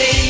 Cadeia.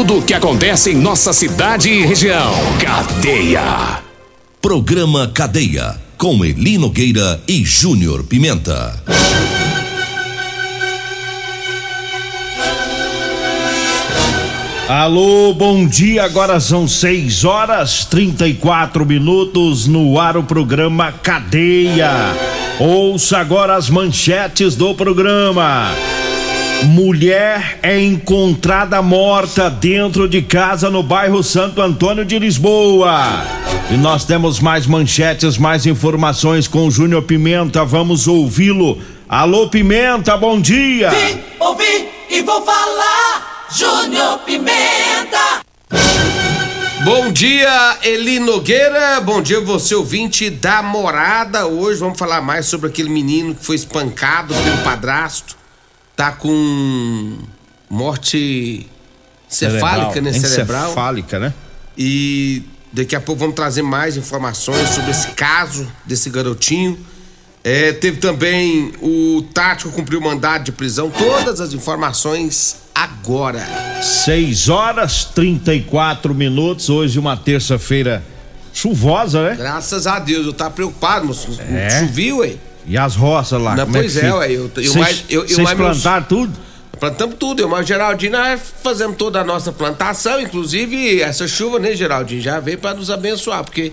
o que acontece em nossa cidade e região. Cadeia. Programa Cadeia. Com Eli Nogueira e Júnior Pimenta. Alô, bom dia. Agora são 6 horas 34 minutos no ar o programa Cadeia. Ouça agora as manchetes do programa. Mulher é encontrada morta dentro de casa no bairro Santo Antônio de Lisboa. E nós temos mais manchetes, mais informações com o Júnior Pimenta. Vamos ouvi-lo. Alô, Pimenta, bom dia. Vim, ouvi e vou falar. Júnior Pimenta. Bom dia, Eli Nogueira. Bom dia, você ouvinte da morada. Hoje vamos falar mais sobre aquele menino que foi espancado pelo padrasto. Tá com morte cefálica, né? Cerebral. Encefálica, né? E daqui a pouco vamos trazer mais informações sobre esse caso desse garotinho. É, teve também o Tático cumpriu mandado de prisão. Todas as informações agora. 6 horas 34 minutos. Hoje, uma terça-feira chuvosa, né? Graças a Deus, eu tava preocupado, moço. É? Chovia, ué. E as roças lá? Não, como pois é, que é, ué, eu- eu Vocês mais- eu- eu meus- plantaram tudo? Plantamos tudo, eu mais o Geraldinho, nós fazemos toda a nossa plantação, inclusive essa chuva, né, Geraldinho, já veio para nos abençoar, porque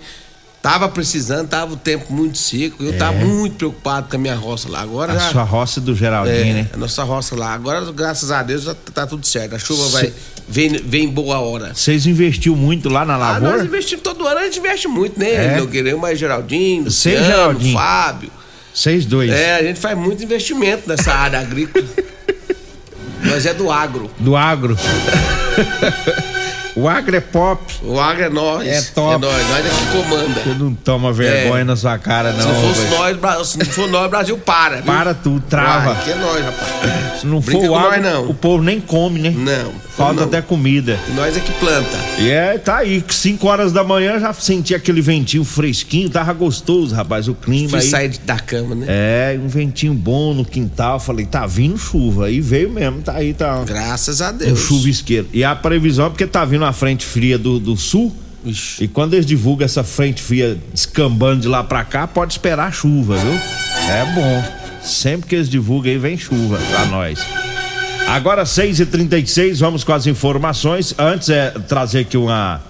tava precisando, tava o tempo muito seco, eu tava muito preocupado com a minha roça lá. Agora É. A já, sua roça do Geraldinho, é, né? a nossa roça lá. Agora, graças a Deus, já tá tudo certo. A chuva Cê- vai vem, vem em boa hora. Vocês investiu muito lá na Ah, nós lavoura? investimos todo ano, a gente investe muito, né? É? Nogueira, eu mais Geraldinho, Você Luciano, Geraldinho. Fábio. Vocês dois. É, a gente faz muito investimento nessa área agrícola. Nós é do agro. Do agro. o agro é pop. O agro é nós. É top. É nós, nós é que comanda. Você não toma vergonha É. na sua cara, não. se não fosse nós, se não for nós, o Brasil para. Viu? Para tudo, trava. Uai, que é nós, rapaz. Se não Brinca for o agro, nós, não. o povo nem come, né? Não. Falta não. até comida. Nós é que planta. E é, tá aí, 5 horas da manhã já senti aquele ventinho fresquinho, tava gostoso, rapaz, o clima Fui aí. sair da cama, né? É, um ventinho bom no quintal, falei, tá vindo chuva, aí veio mesmo, tá aí, tá Graças a um Deus. chuvisqueiro. E a previsão é porque tá vindo a frente fria do, do sul, Ixi. e quando eles divulgam essa frente fria descambando de lá pra cá, pode esperar chuva, viu? É bom. Sempre que eles divulgam aí, vem chuva pra nós. Agora 6h36, vamos com as informações. Antes é trazer aqui uma.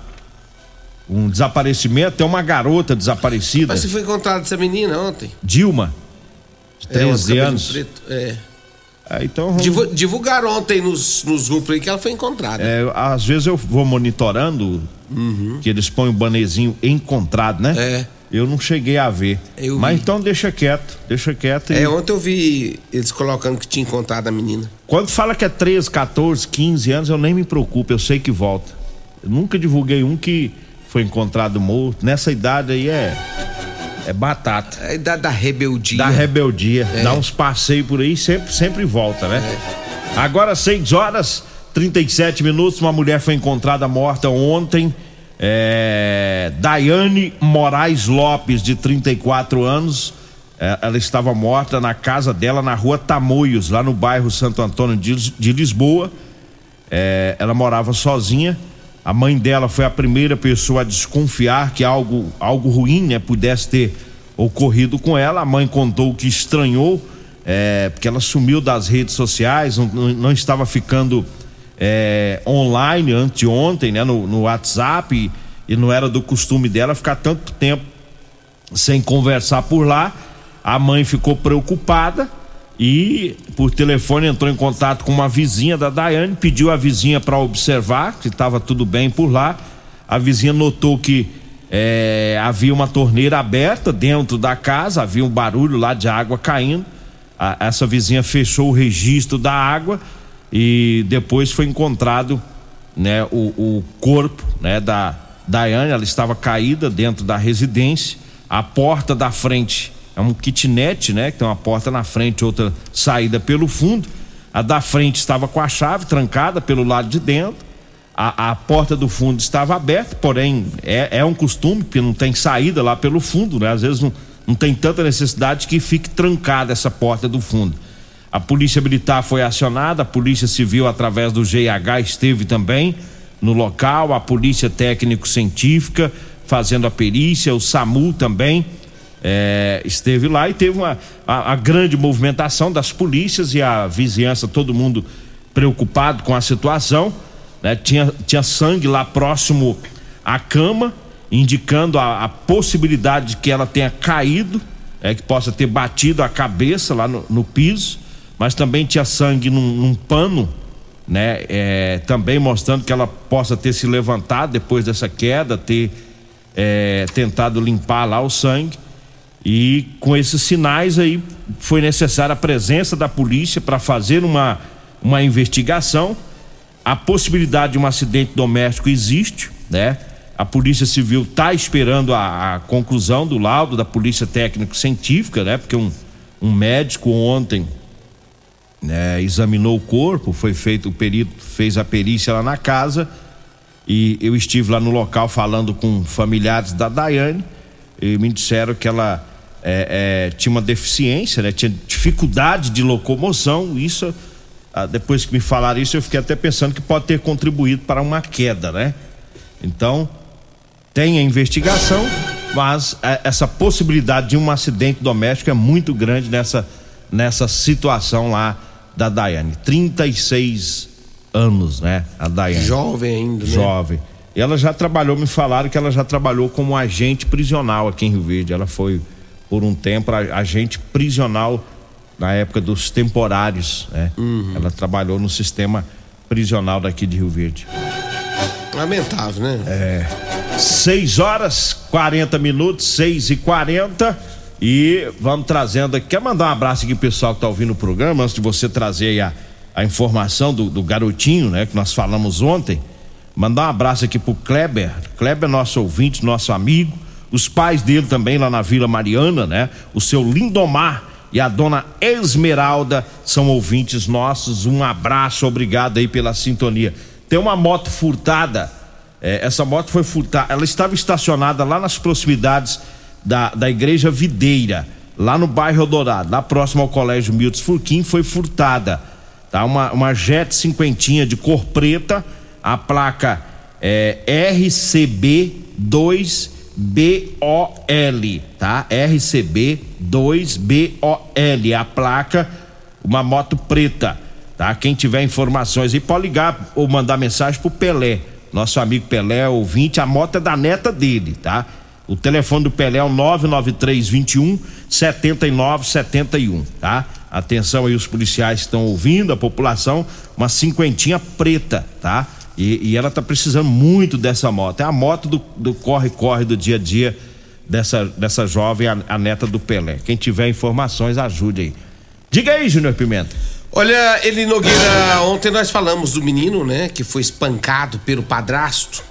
Um desaparecimento. Tem uma garota desaparecida, Mas você foi encontrado essa menina ontem? Dilma, de É, de 13 cabelo anos. preto, É. É, então, vamos- Divu- divulgaram ontem nos, nos grupos aí que ela foi encontrada. é, às vezes eu vou monitorando, que eles põem o banezinho encontrado, né? Uhum. É. Eu não cheguei a ver. Eu Mas vi. então deixa quieto, deixa quieto. e- É, ontem eu vi eles colocando que tinha encontrado a menina. Quando fala que é 13, 14, 15 anos, eu nem me preocupo, eu sei que volta. Eu nunca divulguei um que foi encontrado morto. Nessa idade aí é. É batata. É a idade da rebeldia. Dá rebeldia, É. dá uns passeios por aí, sempre, sempre volta, né? Agora, 6 horas 37 minutos, uma mulher foi encontrada morta ontem. É, Daiane Moraes Lopes, de 34 anos. É, ela estava morta na casa dela, na rua Tamoios, lá no bairro Santo Antônio de, de Lisboa. É, ela morava sozinha. A mãe dela foi a primeira pessoa a desconfiar que algo, algo ruim né, pudesse ter ocorrido com ela. A mãe contou que estranhou, é, porque ela sumiu das redes sociais, não, não- estava ficando é, online anteontem, né, no, no WhatsApp, e, e não era do costume dela ficar tanto tempo sem conversar por lá. A mãe ficou preocupada e por telefone entrou em contato com uma vizinha da Daiane, pediu a vizinha para observar se estava tudo bem por lá. A vizinha notou que eh, havia uma torneira aberta dentro da casa, havia um barulho lá de água caindo. A- essa vizinha fechou o registro da água e depois foi encontrado né, o, o corpo né, da Daiane, ela estava caída dentro da residência. A porta da frente é um kitnet, né? Que tem uma porta na frente, outra saída pelo fundo. A da frente estava com a chave trancada pelo lado de dentro. A, a porta do fundo estava aberta, porém é, é, um costume, porque não tem saída lá pelo fundo, né? Às vezes não, não tem tanta necessidade que fique trancada essa porta do fundo. A polícia militar foi acionada, a polícia civil através do GH esteve também no local, a polícia técnico-científica fazendo a perícia, o SAMU também é, esteve lá e teve uma a, a, grande movimentação das polícias e a vizinhança, todo mundo preocupado com a situação né? Tinha, tinha sangue lá próximo à cama, indicando a, a possibilidade de que ela tenha caído, é, que possa ter batido a cabeça lá no, no piso, mas também tinha sangue num, num pano, né? É, também mostrando que ela possa ter se levantado depois dessa queda, ter é, tentado limpar lá o sangue. E com esses sinais aí foi necessária a presença da polícia para fazer uma, uma investigação a possibilidade de um acidente doméstico existe, né? A Polícia Civil está esperando a, a, conclusão do laudo da Polícia Técnico-Científica, né? Porque um, um médico ontem né, examinou o corpo, foi feito o perito, fez a perícia lá na casa e eu estive lá no local falando com familiares da Daiane e me disseram que ela é, é, tinha uma deficiência, né? Tinha dificuldade de locomoção, isso ah, depois que me falaram isso, eu fiquei até pensando que pode ter contribuído para uma queda, né? Então, tem a investigação, mas é, essa possibilidade de um acidente doméstico é muito grande nessa, nessa situação lá da Daiane. 36 anos, né? A Daiane. Jovem ainda, né? Jovem. E ela já trabalhou, me falaram que ela já trabalhou como agente prisional aqui em Rio Verde. Ela foi, por um tempo, agente prisional na época dos temporários, né? Uhum. Ela trabalhou no sistema prisional daqui de Rio Verde. Lamentável, né? É. 6 horas 40 minutos, 6 e 40 e vamos trazendo aqui. Quer mandar um abraço aqui pro pessoal que tá ouvindo o programa, antes de você trazer a, a informação do, do garotinho, né? Que nós falamos ontem. Mandar um abraço aqui pro Kleber. Kleber é nosso ouvinte, nosso amigo. Os pais dele também lá na Vila Mariana, né? O seu Lindomar e a dona Esmeralda são ouvintes nossos. Um abraço, obrigado aí pela sintonia. Tem uma moto furtada. É, essa moto foi furtada. Ela estava estacionada lá nas proximidades da, da igreja Videira, lá no bairro Dourado, lá próximo ao colégio Milton Furquim, foi furtada. Tá? Uma, uma Jet cinquentinha de cor preta, a placa é RCB 2 BOL, tá? RCB 2BOL, a placa, uma moto preta, tá? Quem tiver informações aí pode ligar ou mandar mensagem pro Pelé, nosso amigo Pelé, ouvinte, a moto é da neta dele, tá? O telefone do Pelé é o 99321 7971, tá? Atenção aí os policiais estão ouvindo, a população, uma cinquentinha preta, tá? E, e ela está precisando muito dessa moto. É a moto do corre-corre do, do, dia a dia dessa, dessa jovem, a, a, neta do Pelé. Quem tiver informações, ajude aí. Diga aí, Júnior Pimenta. Olha, Eli Nogueira, ontem nós falamos do menino, né, que foi espancado pelo padrasto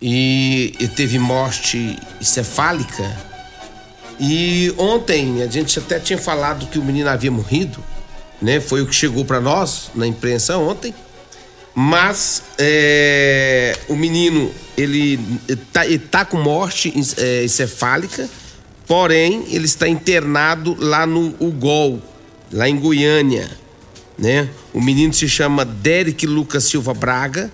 e, e teve morte encefálica. E ontem a gente até tinha falado que o menino havia morrido, né? Foi o que chegou para nós na imprensa ontem. Mas é, o menino, ele tá, ele tá com morte é, encefálica, porém ele está internado lá no UGOL, lá em Goiânia, né? O menino se chama Derek Lucas Silva Braga,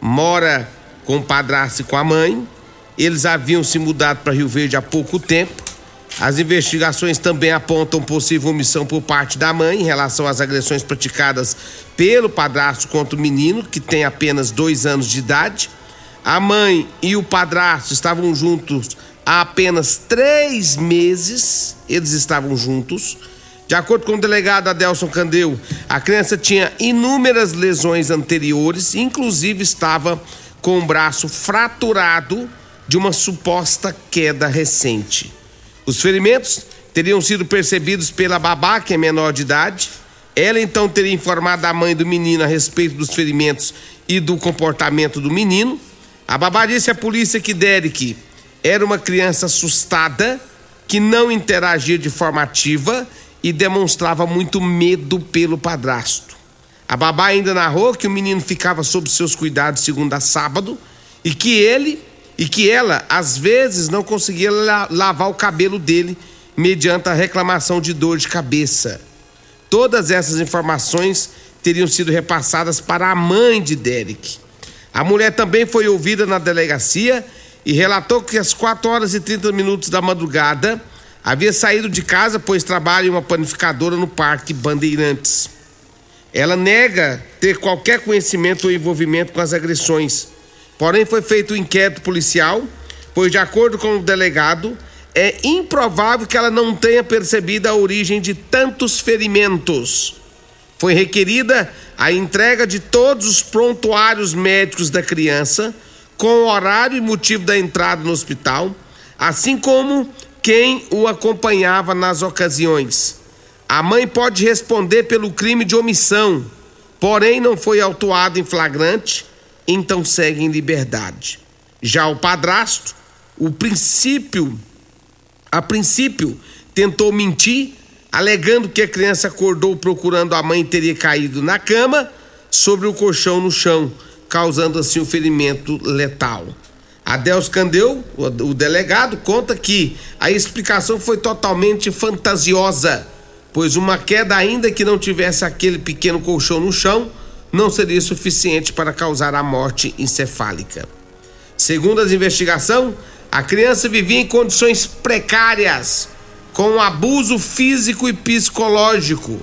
mora com o padrasto e com a mãe. Eles haviam se mudado para Rio Verde há pouco tempo as investigações também apontam possível omissão por parte da mãe em relação às agressões praticadas pelo padrasto contra o menino, que tem apenas dois anos de idade. A mãe e o padrasto estavam juntos há apenas três meses. Eles estavam juntos. De acordo com o delegado Adelson Candeu, a criança tinha inúmeras lesões anteriores, inclusive estava com o braço fraturado de uma suposta queda recente. Os ferimentos teriam sido percebidos pela babá, que é menor de idade, Ela então teria informado a mãe do menino a respeito dos ferimentos e do comportamento do menino. A babá disse à polícia que Derek era uma criança assustada, que não interagia de forma ativa e demonstrava muito medo pelo padrasto. A babá ainda narrou que o menino ficava sob seus cuidados segunda a sábado e que ele e que ela às vezes não conseguia lavar o cabelo dele mediante a reclamação de dor de cabeça. Todas essas informações teriam sido repassadas para a mãe de Derek. A mulher também foi ouvida na delegacia e relatou que às 4 horas e 30 minutos da madrugada havia saído de casa pois trabalha em uma panificadora no Parque Bandeirantes. Ela nega ter qualquer conhecimento ou envolvimento com as agressões. Porém, foi feito um inquérito policial, pois, de acordo com o delegado, é improvável que ela não tenha percebido a origem de tantos ferimentos. Foi requerida a entrega de todos os prontuários médicos da criança, com o horário e motivo da entrada no hospital, assim como quem o acompanhava nas ocasiões. A mãe pode responder pelo crime de omissão, porém não foi autuado em flagrante, então segue em liberdade. Já o padrasto, o princípio, a princípio, tentou mentir alegando que a criança acordou procurando a mãe e teria caído na cama sobre o colchão no chão, causando assim um ferimento letal. Adeus Candeu, o delegado, conta que a explicação foi totalmente fantasiosa, pois uma queda, ainda que não tivesse aquele pequeno colchão no chão, não seria suficiente para causar a morte encefálica. Segundo as investigações, a criança vivia em condições precárias, com abuso físico e psicológico.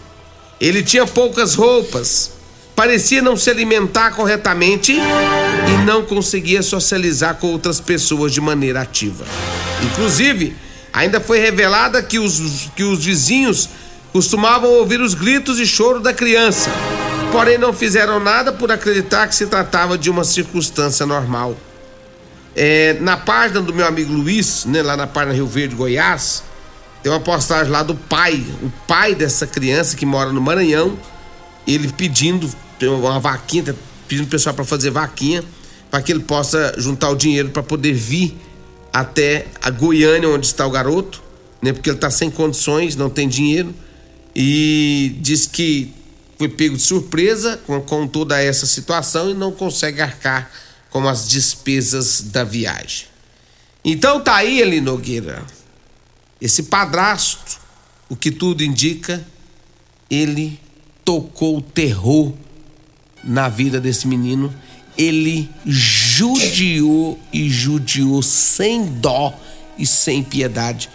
Ele tinha poucas roupas, parecia não se alimentar corretamente e não conseguia socializar com outras pessoas de maneira ativa. Inclusive, ainda foi revelada que os, que os vizinhos costumavam ouvir os gritos e choro da criança, porém não fizeram nada por acreditar que se tratava de uma circunstância normal. É, na página do meu amigo Luiz, né, lá na página Rio Verde, Goiás, tem uma postagem lá do pai, o pai dessa criança que mora no Maranhão, ele pedindo uma vaquinha, tá pedindo o pessoal para fazer vaquinha, para que ele possa juntar o dinheiro para poder vir até a Goiânia, onde está o garoto, né? Porque ele está sem condições, não tem dinheiro. E diz que foi pego de surpresa com, com toda essa situação e não consegue arcar com as despesas da viagem. Então tá aí, Eli Nogueira esse padrasto, o que tudo indica, ele tocou terror na vida desse menino, ele judiou e judiou sem dó e sem piedade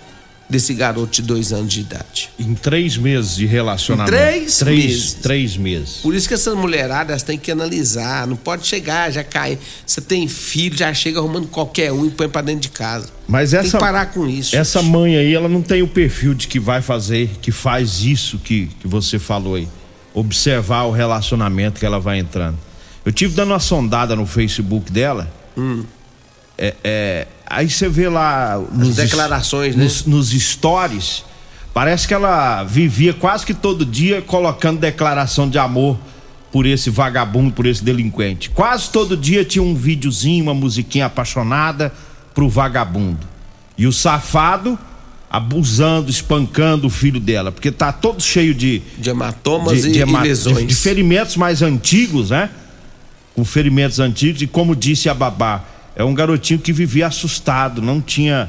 desse garoto de dois anos de idade. Em três meses de relacionamento. Em três, três meses. Três meses. Por isso que essas mulheradas têm que analisar. Não pode chegar, já cai. Você tem filho, já chega arrumando qualquer um e põe pra dentro de casa. Mas essa, tem que parar com isso. Essa gente. mãe aí, ela não tem o perfil de que vai fazer, que faz isso que, que você falou aí. Observar o relacionamento que ela vai entrando. Eu tive dando uma sondada no Facebook dela. Hum. É, é, aí você vê lá nos declarações, né? Nos, nos stories, parece que ela vivia quase que todo dia colocando declaração de amor por esse vagabundo, por esse delinquente. Quase todo dia tinha um videozinho, uma musiquinha apaixonada pro vagabundo. E o safado abusando, espancando o filho dela, porque tá todo cheio de de hematomas de, e, de, lesões, de, de ferimentos mais antigos, né? Com ferimentos antigos e como disse a babá, é um garotinho que vivia assustado, não tinha.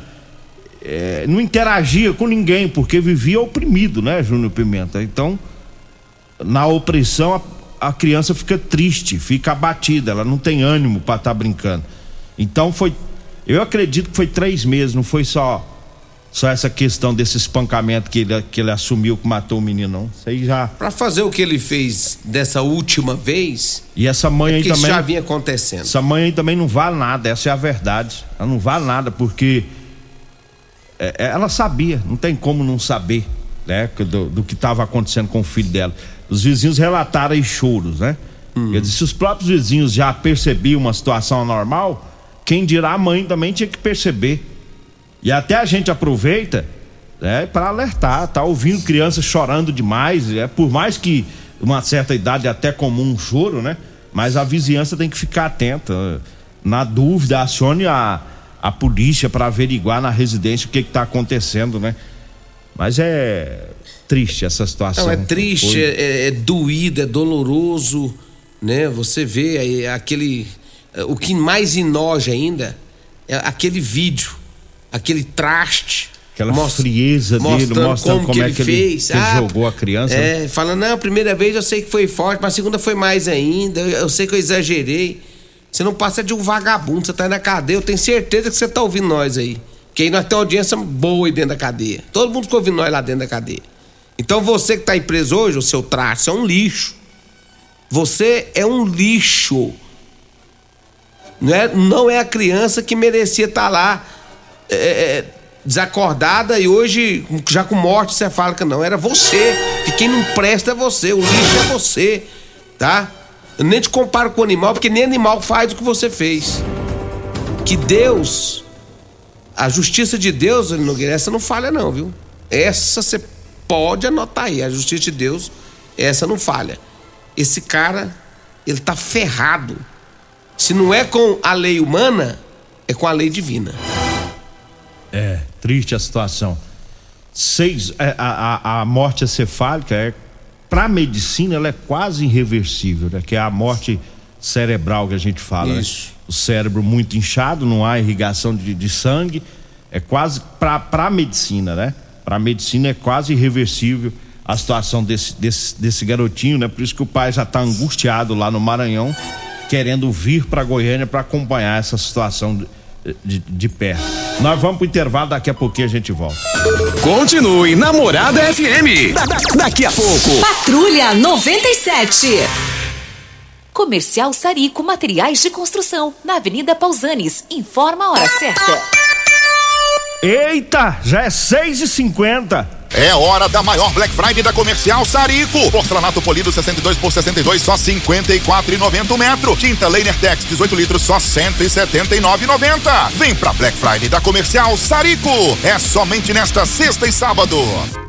É, não interagia com ninguém, porque vivia oprimido, né, Júnior Pimenta? Então, na opressão, a, a, criança fica triste, fica abatida, ela não tem ânimo para estar tá brincando. Então foi. Eu acredito que foi três meses, não foi só só essa questão desse espancamento que ele, que ele assumiu que matou o menino, não. Isso aí já. Pra fazer o que ele fez dessa última vez. E essa mãe é aí também. Isso já vinha acontecendo. Essa mãe aí também não vale nada, essa é a verdade. Ela não vale nada porque. É, é ela sabia, não tem como não saber, né? Do, do que estava acontecendo com o filho dela. Os vizinhos relataram aí choros, né? Hum. Dizer, se os próprios vizinhos já percebiam uma situação anormal, quem dirá a mãe também tinha que perceber. E até a gente aproveita É para alertar, tá ouvindo crianças chorando demais, é por mais que uma certa idade é até comum um choro, né? Mas a vizinhança tem que ficar atenta. Na dúvida, acione a, a polícia para averiguar na residência o que está acontecendo, né? Mas é triste essa situação. Não, é triste, é, é, doído, é doloroso, né? Você vê aquele. O que mais enoja ainda é aquele vídeo, aquele traste. Aquela mostra, frieza dele, mostrando como, como é que ele, fez. Que ah, jogou a criança. É, falando, não, a primeira vez eu sei que foi forte, mas a segunda foi mais ainda. Eu, eu sei que eu exagerei. Você não passa de um vagabundo, você tá aí na cadeia. Eu tenho certeza que você tá ouvindo nós aí. Que aí nós temos audiência boa aí dentro da cadeia. Todo mundo que ouvindo nós lá dentro da cadeia. Então você que tá em preso hoje, o seu traço é um lixo. Você é um lixo. Não é, não é a criança que merecia estar tá lá é, é, desacordada e hoje, já com morte, que não. Era você. Que quem não presta é você. O lixo é você. Tá? Eu nem te comparo com o animal, porque nem animal faz o que você fez. Que Deus, a justiça de Deus, Nogueira, essa não falha, não, viu? Essa você pode anotar aí. A justiça de Deus, essa não falha. Esse cara, ele tá ferrado. Se não é com a lei humana, é com a lei divina. É, triste a situação. Seis, é, a, a, a morte acefálica é para a medicina ela é quase irreversível, né? Que é a morte cerebral que a gente fala. Né? Isso. Né? O cérebro muito inchado, não há irrigação de, de sangue, é quase para a medicina, né? Para a medicina é quase irreversível a situação desse, desse, desse garotinho, né? Por isso que o pai já está angustiado lá no Maranhão, querendo vir para Goiânia para acompanhar essa situação de, de perto. Nós vamos pro intervalo, daqui a pouquinho a gente volta. Continue Namorada FM. Da, da, daqui a pouco. Patrulha 97. Comercial Sarico Materiais de Construção, na Avenida Pausanes. Informa a hora certa. Eita, já é 6 e 50 é hora da maior Black Friday da Comercial Sarico. Porcelanato polido 62 por 62 só 54,90 metro. Tinta Leiner Tex 18 litros só 179,90. Vem pra Black Friday da Comercial Sarico. É somente nesta sexta e sábado.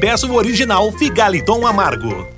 peço original Figaliton Amargo.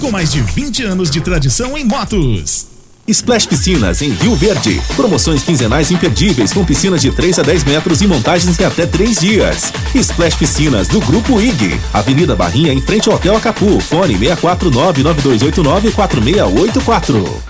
com mais de 20 anos de tradição em motos. Splash Piscinas em Rio Verde. Promoções quinzenais imperdíveis com piscinas de 3 a 10 metros e montagens em até 3 dias. Splash Piscinas do Grupo IG. Avenida Barrinha em frente ao Hotel Acapu. Fone 649 9289 4684.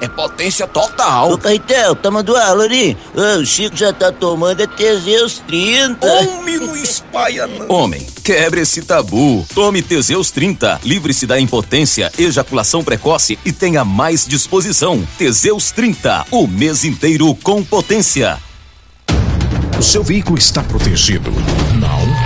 É potência total. Ô, Caetel, tá mandando? Ô, o Chico já tá tomando é Teseus 30. Homem, não espalha não. Homem, quebre esse tabu. Tome Teseus 30. Livre-se da impotência, ejaculação precoce e tenha mais disposição. Teseus 30. O mês inteiro com potência. O seu veículo está protegido? Não?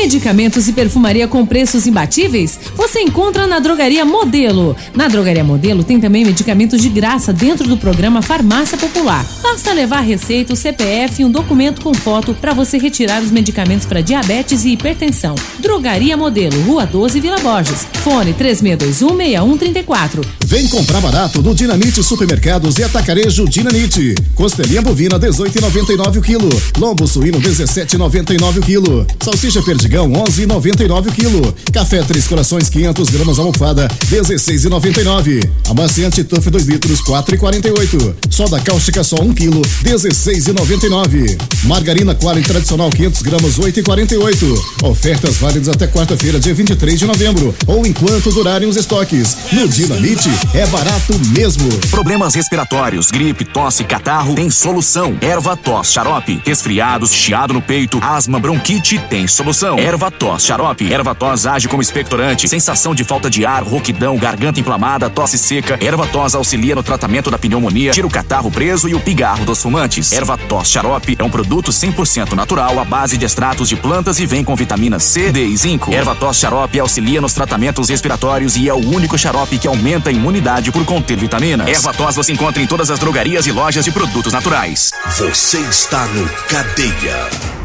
Medicamentos e perfumaria com preços imbatíveis? Você encontra na Drogaria Modelo. Na Drogaria Modelo tem também medicamentos de graça dentro do programa Farmácia Popular. Basta levar receita, o CPF e um documento com foto para você retirar os medicamentos para diabetes e hipertensão. Drogaria Modelo, Rua 12, Vila Borges. Fone 36216134. Vem comprar barato no Dinamite Supermercados e Atacarejo Dinamite. Costelinha bovina 18,99 o quilo. Lombo suíno 17,99 o quilo. Salsicha perdigão 11,99 o quilo. Café Três Corações 500 gramas almofada 16,99. Amaciante Tuff 2 litros 4,48. Soda cáustica só 1 quilo 16,99. Margarina Quali tradicional 500 gramas 8,48. Ofertas válidas até quarta-feira dia 23 de novembro ou enquanto durarem os estoques. No Dinamite é barato mesmo. Problemas respiratórios, gripe, tosse, catarro, tem solução. Erva tos, xarope. Resfriados, chiado no peito, asma, bronquite, tem solução. Erva tos, xarope. Erva tos age como expectorante. Sensação de falta de ar, rouquidão, garganta inflamada, tosse seca. Erva tos auxilia no tratamento da pneumonia, tira o catarro preso e o pigarro dos fumantes. Erva tos xarope é um produto 100% natural à base de extratos de plantas e vem com vitaminas C, D e zinco. Erva tos xarope auxilia nos tratamentos respiratórios e é o único xarope que aumenta a imunidade por conter vitaminas. Erva tos você encontra em todas as drogarias e lojas de produtos naturais. Você está no Cadeia.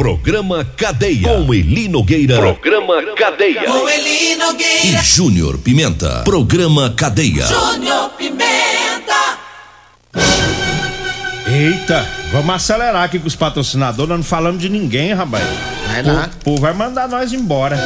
Programa Cadeia. Com Eli Nogueira. Programa Cadeia. Com Eli E Nogueira. Júnior Pimenta. Programa Cadeia. Júnior Pimenta. Eita, vamos acelerar aqui com os patrocinadores, nós não falamos de ninguém, rapaz. Vai O lá. povo vai mandar nós embora.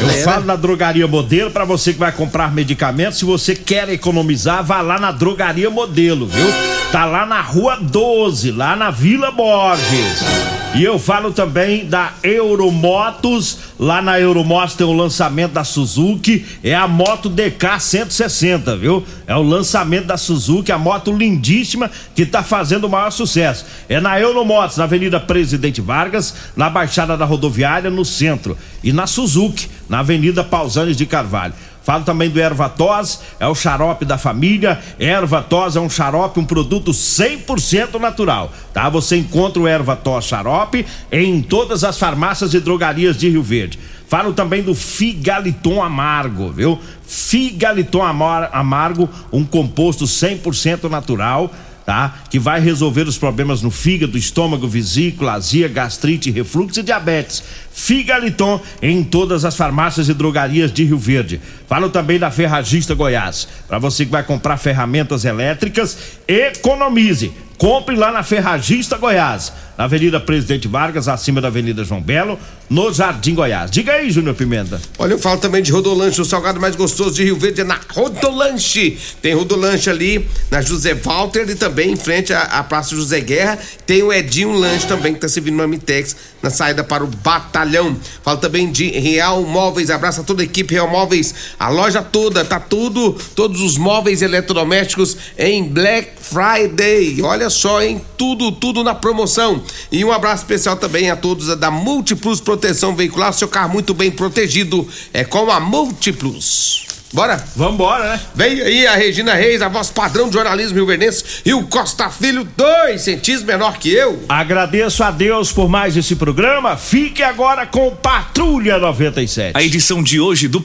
Eu falo na Drogaria Modelo pra você que vai comprar medicamentos. Se você quer economizar, vá lá na Drogaria Modelo, viu? Tá lá na Rua 12, lá na Vila Borges. E eu falo também da Euromotos. Lá na Euromotos tem o lançamento da Suzuki. É a moto DK 160, viu? É o lançamento da Suzuki, a moto lindíssima que tá fazendo o maior sucesso. É na Euromotos, na Avenida Presidente Vargas, na Baixada da Rodoviária, no centro. E na Suzuki, na Avenida Pausanes de Carvalho. Falo também do Ervatós, é o xarope da família. Ervatós é um xarope, um produto 100% natural, tá? Você encontra o Ervatós xarope em todas as farmácias e drogarias de Rio Verde. Falo também do Figaliton Amargo, viu? Figaliton Amar- Amargo, um composto 100% natural, tá? Que vai resolver os problemas no fígado, estômago, vesícula, azia, gastrite, refluxo e diabetes. Figaliton em todas as farmácias e drogarias de Rio Verde. Falo também da Ferragista Goiás. Para você que vai comprar ferramentas elétricas, economize. Compre lá na Ferragista Goiás, na Avenida Presidente Vargas, acima da Avenida João Belo, no Jardim Goiás. Diga aí, Júnior Pimenta. Olha, eu falo também de Rodolanche, o salgado mais gostoso de Rio Verde é na Rodolanche. Tem Rodolanche ali na José Walter e também em frente à, à Praça José Guerra. Tem o Edinho Lanche também que tá servindo no Amitex na saída para o batalhão. Também de Real Móveis, abraça toda a equipe Real Móveis, a loja toda, tá tudo, todos os móveis eletrodomésticos em Black Friday. Olha só, hein? Tudo, tudo na promoção. E um abraço especial também a todos da Multiplus Proteção Veicular, seu carro muito bem protegido é com a Multiplus. Bora? Vambora, né? Vem aí a Regina Reis, a voz padrão de jornalismo rio-verdense, e o Costa Filho, dois centímetros menor que eu. Agradeço a Deus por mais esse programa. Fique agora com Patrulha 97. A edição de hoje do